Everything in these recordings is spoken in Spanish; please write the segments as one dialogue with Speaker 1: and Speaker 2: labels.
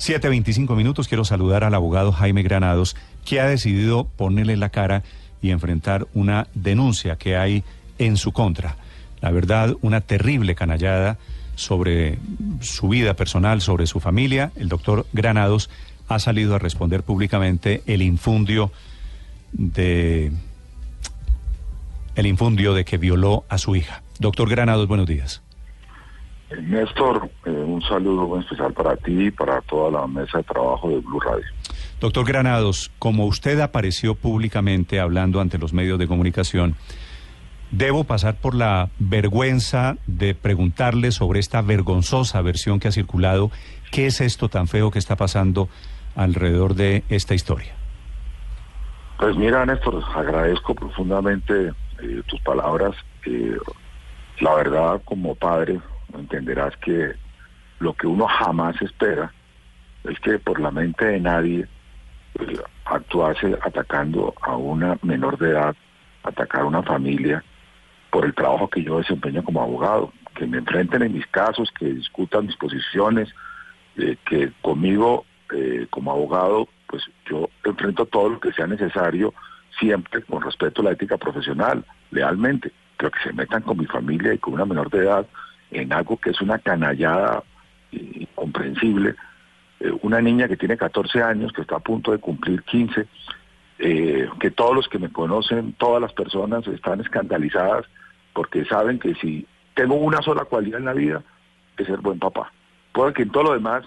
Speaker 1: 7.25 minutos, quiero saludar al abogado Jaime Granados, que ha decidido ponerle la cara y enfrentar una denuncia que hay en su contra. La verdad, una terrible canallada sobre su vida personal, sobre su familia. El doctor Granados ha salido a responder públicamente el infundio de el infundio de que violó a su hija. Doctor Granados, buenos días.
Speaker 2: Néstor, eh, un saludo muy especial para ti y para toda la mesa de trabajo de Blue Radio.
Speaker 1: Doctor Granados, como usted apareció públicamente hablando ante los medios de comunicación, debo pasar por la vergüenza de preguntarle sobre esta vergonzosa versión que ha circulado. ¿Qué es esto tan feo que está pasando alrededor de esta historia?
Speaker 2: Pues mira, Néstor, agradezco profundamente eh, tus palabras. Eh, la verdad, como padre, entenderás que lo que uno jamás espera es que por la mente de nadie pues, atacando a una menor de edad, atacar a una familia, por el trabajo que yo desempeño como abogado, que me enfrenten en mis casos, que discutan mis posiciones, eh, que conmigo eh, como abogado, pues yo enfrento todo lo que sea necesario, siempre con respeto a la ética profesional, lealmente, pero que se metan con mi familia y con una menor de edad, en algo que es una canallada incomprensible. Eh, una niña que tiene 14 años, que está a punto de cumplir 15, eh, que todos los que me conocen, todas las personas están escandalizadas porque saben que si tengo una sola cualidad en la vida, es ser buen papá. Puede que en todo lo demás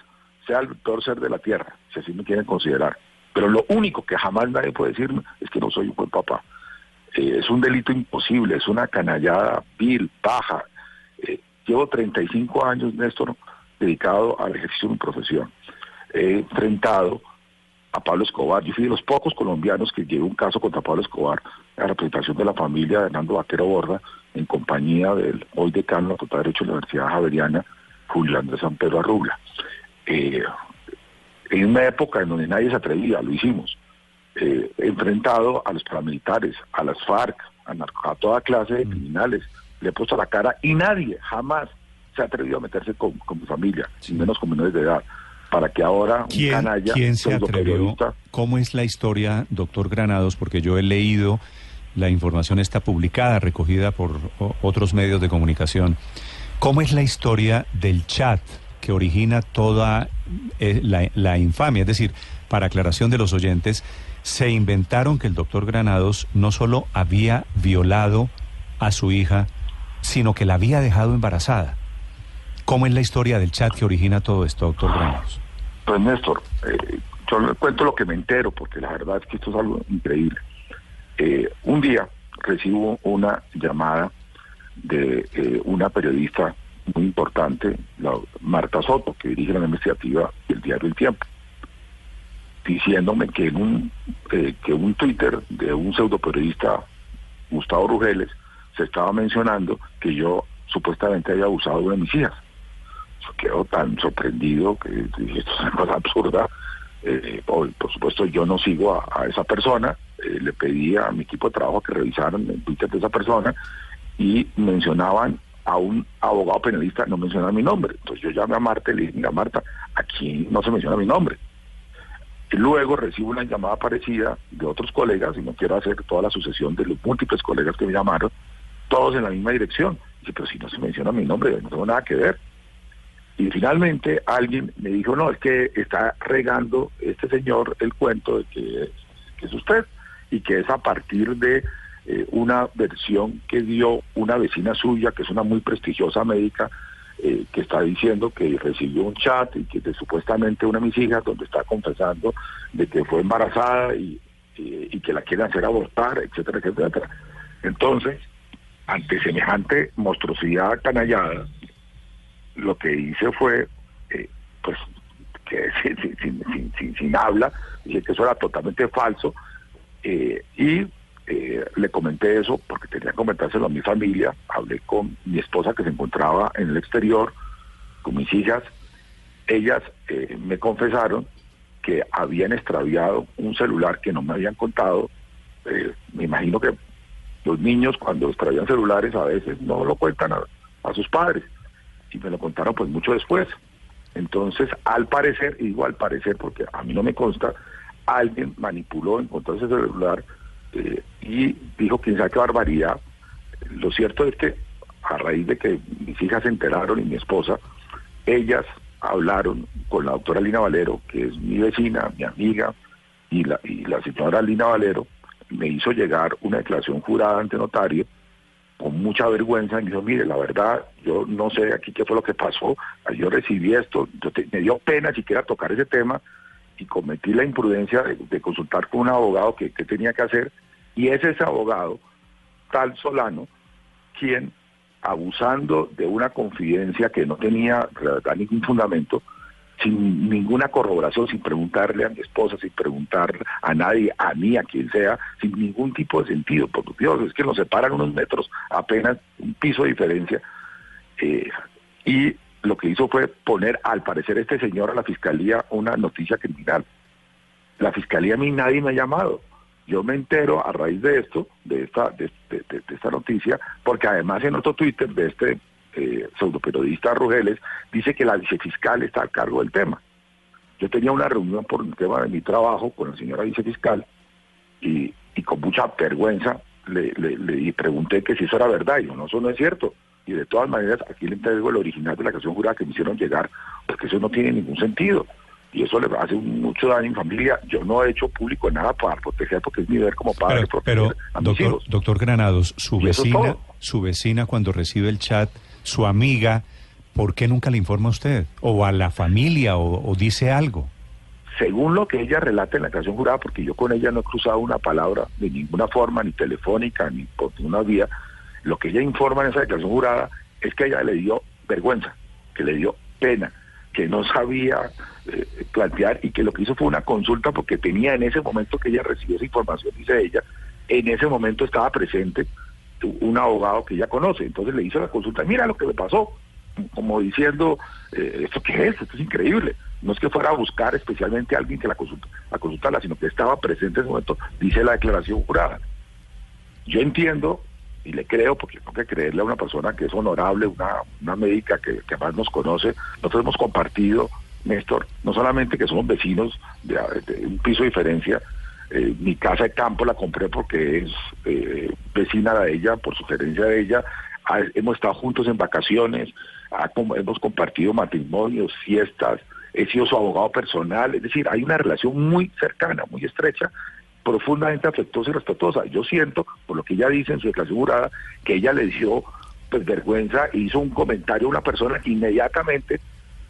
Speaker 2: sea el peor ser de la tierra, si así me quieren considerar. Pero lo único que jamás nadie puede decirme es que no soy un buen papá. Eh, es un delito imposible, es una canallada vil, baja, Llevo 35 años, Néstor, dedicado al ejercicio de mi profesión. He enfrentado a Pablo Escobar. Yo fui de los pocos colombianos que llevé un caso contra Pablo Escobar en representación de la familia de Hernando Vaquero Borda, en compañía del hoy decano de la Facultad de Derecho de la Universidad Javeriana, Julio Andrés San Pedro Arrubla. Eh, en una época en donde nadie se atrevía, lo hicimos. Eh, he enfrentado a los paramilitares, a las FARC, a, a toda clase de mm. criminales, le he puesto la cara y nadie jamás se ha atrevido a meterse con, mi familia, sin menos con menores de edad. Para que ahora
Speaker 1: un canalla, ¿quién se atrevió? ¿Cómo es la historia, doctor Granados? Porque yo he leído, la información está publicada, recogida por otros medios de comunicación. ¿Cómo es la historia del chat que origina toda eh, la, la infamia? Es decir, para aclaración de los oyentes, se inventaron que el doctor Granados no solo había violado a su hija, sino que la había dejado embarazada. ¿Cómo es la historia del chat que origina todo esto, doctor Granados?
Speaker 2: Pues Néstor, eh, yo le cuento lo que me entero, porque la verdad es que esto es algo increíble. Eh, un día recibo una llamada de eh, una periodista muy importante, la Marta Soto, que dirige la investigativa del diario El Tiempo, diciéndome que en un, que un Twitter de un pseudo periodista, Gustavo Rugeles, se estaba mencionando que yo supuestamente había abusado de mis hijas. Quedo tan sorprendido que esto es una cosa absurda. Eh, por, supuesto, yo no sigo a, esa persona. Eh, le pedí a mi equipo de trabajo que revisaran el Twitter de esa persona y mencionaban a un abogado penalista, no mencionaban mi nombre. Entonces yo llamé a Marta y le dije, mira Marta, aquí no se menciona mi nombre. Luego recibo una llamada parecida de otros colegas, y no quiero hacer toda la sucesión de los múltiples colegas que me llamaron, todos en la misma dirección. Dice, pero si no se menciona mi nombre, no tengo nada que ver. Y finalmente alguien me dijo, no, es que está regando este señor el cuento de que es, usted y que es a partir de eh, una versión que dio una vecina suya, que es una muy prestigiosa médica, eh, que está diciendo que recibió un chat y que de, supuestamente una de mis hijas, donde está confesando de que fue embarazada y, y que la quieren hacer abortar, etcétera, etcétera. Entonces, ante semejante monstruosidad canallada, lo que hice fue, eh, pues, que sin, habla, dije que eso era totalmente falso, eh, y eh, le comenté eso porque tenía que comentárselo a mi familia, hablé con mi esposa que se encontraba en el exterior, con mis hijas, ellas me confesaron que habían extraviado un celular que no me habían contado, me imagino que los niños cuando extraían celulares a veces no lo cuentan a, sus padres y me lo contaron pues mucho después. Entonces, al parecer, y digo al parecer porque a mí no me consta, alguien manipuló, encontró ese celular eh, y dijo quién sabe qué barbaridad. Lo cierto es que a raíz de que mis hijas se enteraron y mi esposa, ellas hablaron con la doctora Lina Valero, que es mi vecina, mi amiga, y la, y la señora Lina Valero me hizo llegar una declaración jurada ante notario con mucha vergüenza y me dijo, mire, la verdad, yo no sé aquí qué fue lo que pasó, yo recibí esto, me dio pena siquiera tocar ese tema y cometí la imprudencia de, consultar con un abogado que, que, tenía que hacer y es ese abogado, tal Solano, quien abusando de una confidencia que no tenía ningún fundamento, sin ninguna corroboración, sin preguntarle a mi esposa, sin preguntar a nadie, a mí, a quien sea, sin ningún tipo de sentido. Por Dios, es que nos separan unos metros, apenas un piso de diferencia. Eh, y lo que hizo fue poner, al parecer, este señor a la fiscalía una noticia criminal. La fiscalía a mí nadie me ha llamado. Yo me entero a raíz de esto, de esta, de, esta noticia, porque además en otro Twitter de este eh, pseudoperiodista Rugeles dice que la vicefiscal está a cargo del tema. Yo tenía una reunión por un tema de mi trabajo con la señora vicefiscal y, con mucha vergüenza le, le, pregunté que si eso era verdad y yo, no, eso no es cierto. Y de todas maneras, aquí le entrego el original de la canción jurada que me hicieron llegar, porque eso no tiene ningún sentido y eso le hace mucho daño a mi familia. Yo no he hecho público nada para proteger porque es mi deber como padre.
Speaker 1: Pero, doctor, doctor Granados, su vecina, su vecina cuando recibe el chat, su amiga, ¿por qué nunca le informa a usted? O a la familia, o, dice algo.
Speaker 2: Según lo que ella relata en la canción jurada, porque yo con ella no he cruzado una palabra de ninguna forma, ni telefónica, ni por ninguna vía, lo que ella informa en esa declaración jurada es que ella le dio vergüenza, que le dio pena, que no sabía eh, plantear y que lo que hizo fue una consulta porque tenía en ese momento que ella recibió esa información, dice ella, en ese momento estaba presente un abogado que ella conoce, entonces le hizo la consulta, mira lo que le pasó, como diciendo, eh, ¿esto qué es? Esto es increíble. No es que fuera a buscar especialmente a alguien que la consulta, la consultara, sino que estaba presente en ese momento, dice la declaración jurada. Yo entiendo y le creo, porque tengo que creerle a una persona que es honorable, una, una médica que, que más nos conoce. Nosotros hemos compartido, Néstor, no solamente que somos vecinos de, un piso de diferencia, eh, mi casa de campo la compré porque es eh, vecina de ella, por sugerencia de ella, hemos estado juntos en vacaciones, hemos compartido matrimonios, fiestas, he sido su abogado personal, es decir, hay una relación muy cercana, muy estrecha, profundamente afectuosa y respetuosa. Yo siento, por lo que ella dice en su declaración jurada, que ella le dio pues vergüenza hizo un comentario a una persona inmediatamente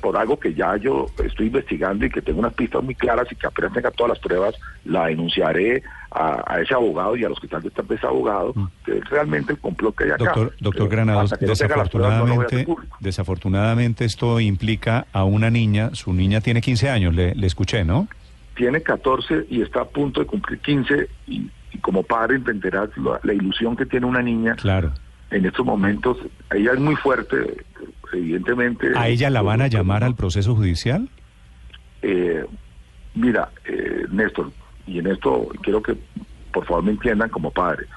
Speaker 2: por algo que ya yo estoy investigando y que tengo unas pistas muy claras y que apenas tenga todas las pruebas, la denunciaré a, ese abogado y al hospital de ese abogado, mm. que es realmente el complot que hay acá.
Speaker 1: Doctor, doctor Granados, desafortunadamente, desafortunadamente esto implica a una niña, su niña tiene 15 años, le, le escuché, ¿no?
Speaker 2: tiene 14 y está a punto de cumplir 15 y, como padre entenderás la, ilusión que tiene una niña.
Speaker 1: Claro.
Speaker 2: En estos momentos, ella es muy fuerte, evidentemente.
Speaker 1: ¿A ella la van a llamar al proceso judicial?
Speaker 2: Eh, mira, eh, Néstor, y en esto quiero que por favor me entiendan como padre.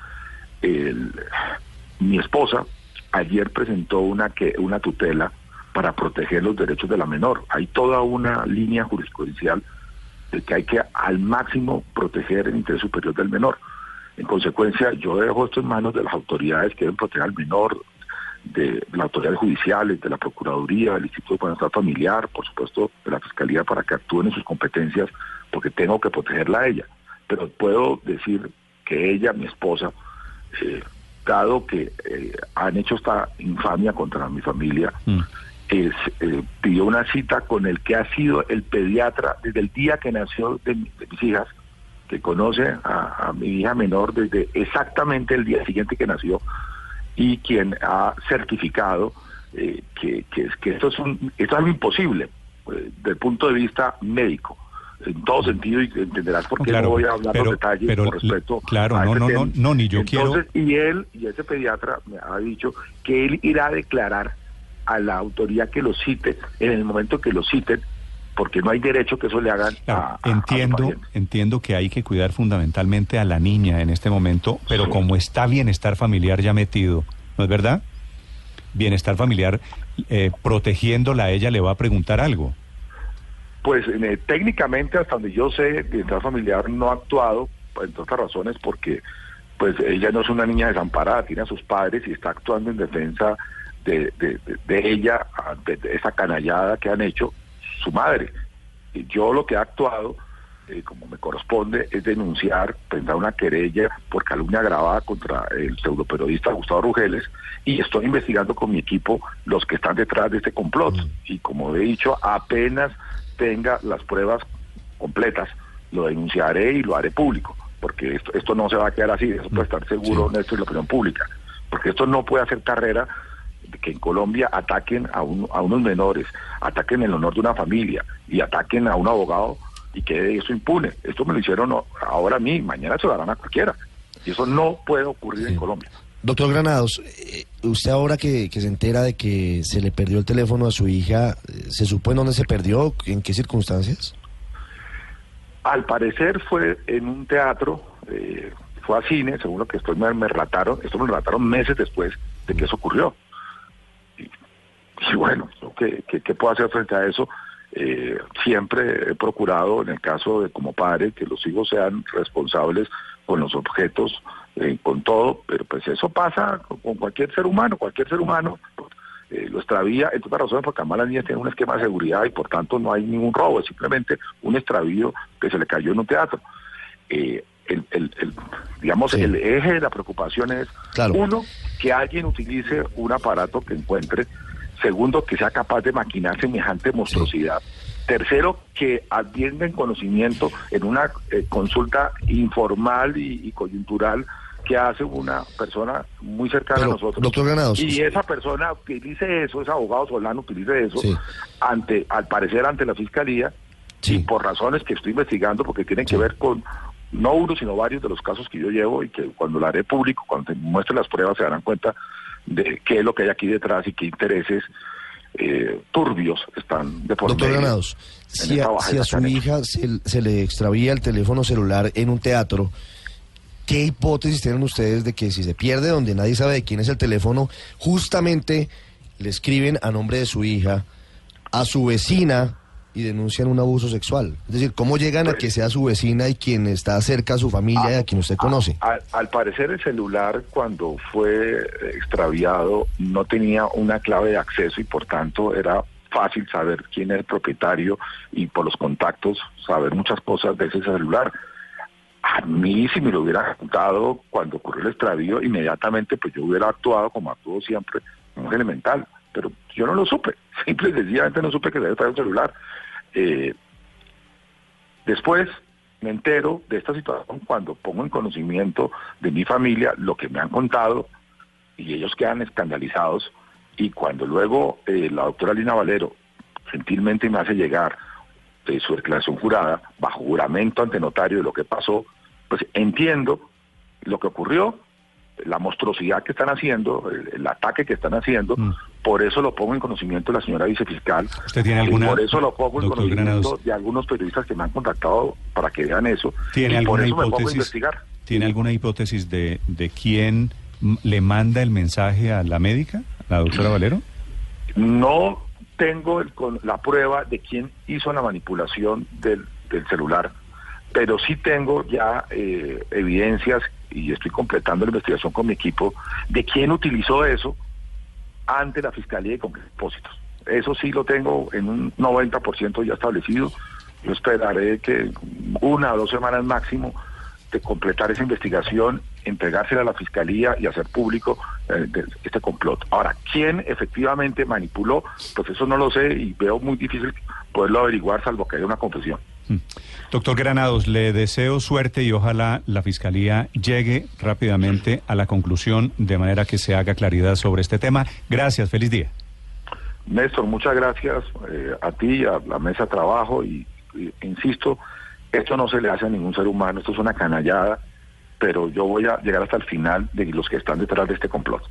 Speaker 2: mi esposa ayer presentó una, que, una tutela para proteger los derechos de la menor. Hay toda una línea jurisprudencial de que hay que al máximo proteger el interés superior del menor. En consecuencia, yo dejo esto en manos de las autoridades que deben proteger al menor, de las autoridades judiciales, de la Procuraduría, del Instituto de Bienestar Familiar, por supuesto, de la Fiscalía para que actúen en sus competencias, porque tengo que protegerla a ella. Pero puedo decir que ella, mi esposa, eh, dado que eh, han hecho esta infamia contra mi familia, mm eh, pidió una cita con el que ha sido el pediatra desde el día que nació de, mis hijas, que conoce a, mi hija menor desde exactamente el día siguiente que nació y quien ha certificado eh, que, que, que, esto, es un, esto es algo imposible eh, desde el punto de vista médico. En todo sentido y entenderás por qué no voy a hablar los detalles
Speaker 1: pero,
Speaker 2: con respecto
Speaker 1: claro, no, no, no, no, ni yo
Speaker 2: Entonces, Y él, y ese pediatra me ha dicho que él irá a declarar a la autoridad que lo cite en el momento que lo citen, porque no hay derecho que eso le hagan a,
Speaker 1: entiendo entiendo que hay que cuidar fundamentalmente a la niña en este momento pero como está bienestar familiar ya metido no es verdad bienestar familiar, eh, protegiéndola a ella, le va a preguntar algo.
Speaker 2: Pues eh, técnicamente, hasta donde yo sé, bienestar familiar no ha actuado, entre otras razones, porque pues ella no es una niña desamparada, tiene a sus padres y está actuando en defensa de, de, ella, de, esa canallada que han hecho su madre. Y yo lo que he actuado, eh, como me corresponde, es denunciar, presentar una querella por calumnia grabada contra el pseudoperiodista Gustavo Rugeles y estoy investigando con mi equipo los que están detrás de este complot. Mm. Y como he dicho, apenas tenga las pruebas completas, lo denunciaré y lo haré público porque esto, esto no se va a quedar así, eso puede estar seguro, sí. esto es la opinión pública, porque esto no puede hacer carrera que en Colombia ataquen a, a unos menores, ataquen el honor de una familia y ataquen a un abogado y quede eso impune. Esto me lo hicieron ahora a mí, mañana se lo harán a cualquiera. Y eso no puede ocurrir en Colombia.
Speaker 3: Doctor Granados, eh, usted ahora que, que, se entera de que se le perdió el teléfono a su hija, ¿se supo en dónde se perdió? ¿En qué circunstancias?
Speaker 2: Al parecer fue en un teatro, eh, fue a cine, según lo que estoy me, me, relataron, esto me relataron meses después de que eso ocurrió. Y, bueno, ¿qué, ¿qué, qué, puedo hacer frente a eso? Eh, siempre he procurado, en el caso de como padre, que los hijos sean responsables con los objetos, eh, con todo, pero pues eso pasa con cualquier ser humano, cualquier ser humano eh, lo extravía, entre otras razones porque además las niñas tienen un esquema de seguridad y por tanto no hay ningún robo, es simplemente un extravío que se le cayó en un teatro. Eh, el, el, el, digamos, sí. el eje de la preocupación es, claro. uno, que alguien utilice un aparato que encuentre, segundo, que sea capaz de maquinar semejante monstruosidad. Tercero, que advierten conocimiento en una eh, consulta informal y, y coyuntural que hace una persona muy cercana
Speaker 3: Pero,
Speaker 2: a nosotros.
Speaker 3: Doctor Granados.
Speaker 2: Y esa persona utilice eso, ese abogado Solano utilice eso, sí. ante, al parecer ante la fiscalía, sí. y por razones que estoy investigando, porque tienen sí. que ver con no uno, sino varios de los casos que yo llevo y que cuando lo haré público, cuando te muestre las pruebas, se darán cuenta de qué es lo que hay aquí detrás y qué intereses eh, turbios están de por
Speaker 3: Doctor Granados, si a, si a su hija se, se le extravía el teléfono celular en un teatro, ¿Qué hipótesis tienen ustedes de que si se pierde donde nadie sabe de quién es el teléfono, justamente le escriben a nombre de su hija a su vecina y denuncian un abuso sexual? Es decir, ¿cómo llegan a que sea su vecina y quien está cerca a su familia y a quien usted conoce?
Speaker 2: A, a, al parecer el celular cuando fue extraviado no tenía una clave de acceso y por tanto era fácil saber quién es el propietario y por los contactos saber muchas cosas de ese celular. A mí, si me lo hubiera contado cuando ocurrió el extravío, inmediatamente pues yo hubiera actuado como actúo siempre, no es elemental, pero yo no lo supe, simple y sencillamente no supe que se había traído un celular. Eh, después me entero de esta situación cuando pongo en conocimiento de mi familia lo que me han contado y ellos quedan escandalizados y cuando luego eh, la doctora Lina Valero gentilmente me hace llegar de su declaración jurada, bajo juramento ante notario de lo que pasó, pues entiendo lo que ocurrió, la monstruosidad que están haciendo, el, el ataque que están haciendo, mm. Por eso lo pongo en conocimiento de la señora vicefiscal.
Speaker 1: ¿Usted tiene alguna,
Speaker 2: y por eso lo pongo en conocimiento Granados, de algunos periodistas que me han contactado para que vean eso.
Speaker 1: ¿Tiene
Speaker 2: y
Speaker 1: alguna
Speaker 2: por eso
Speaker 1: hipótesis,
Speaker 2: me pongo a investigar.
Speaker 1: ¿Tiene alguna hipótesis de, de quién le manda el mensaje a la médica, la doctora Valero?
Speaker 2: No tengo el, con la prueba de quién hizo la manipulación del, del celular, pero sí tengo ya eh, evidencias y estoy completando la investigación con mi equipo de quién utilizó eso ante la Fiscalía de Depósitos. Eso sí lo tengo en un 90% ya establecido. Yo esperaré que una o dos semanas máximo de completar esa investigación, entregársela a la Fiscalía y hacer público eh, este complot. Ahora, ¿quién efectivamente manipuló? Pues eso no lo sé y veo muy difícil poderlo averiguar salvo que haya una confesión.
Speaker 1: Mm. Doctor Granados, le deseo suerte y ojalá la Fiscalía llegue rápidamente a la conclusión de manera que se haga claridad sobre este tema. Gracias, feliz día.
Speaker 2: Néstor, muchas gracias eh, a ti, a la mesa de trabajo y, y, insisto, esto no se le hace a ningún ser humano, esto es una canallada, pero yo voy a llegar hasta el final de los que están detrás de este complot.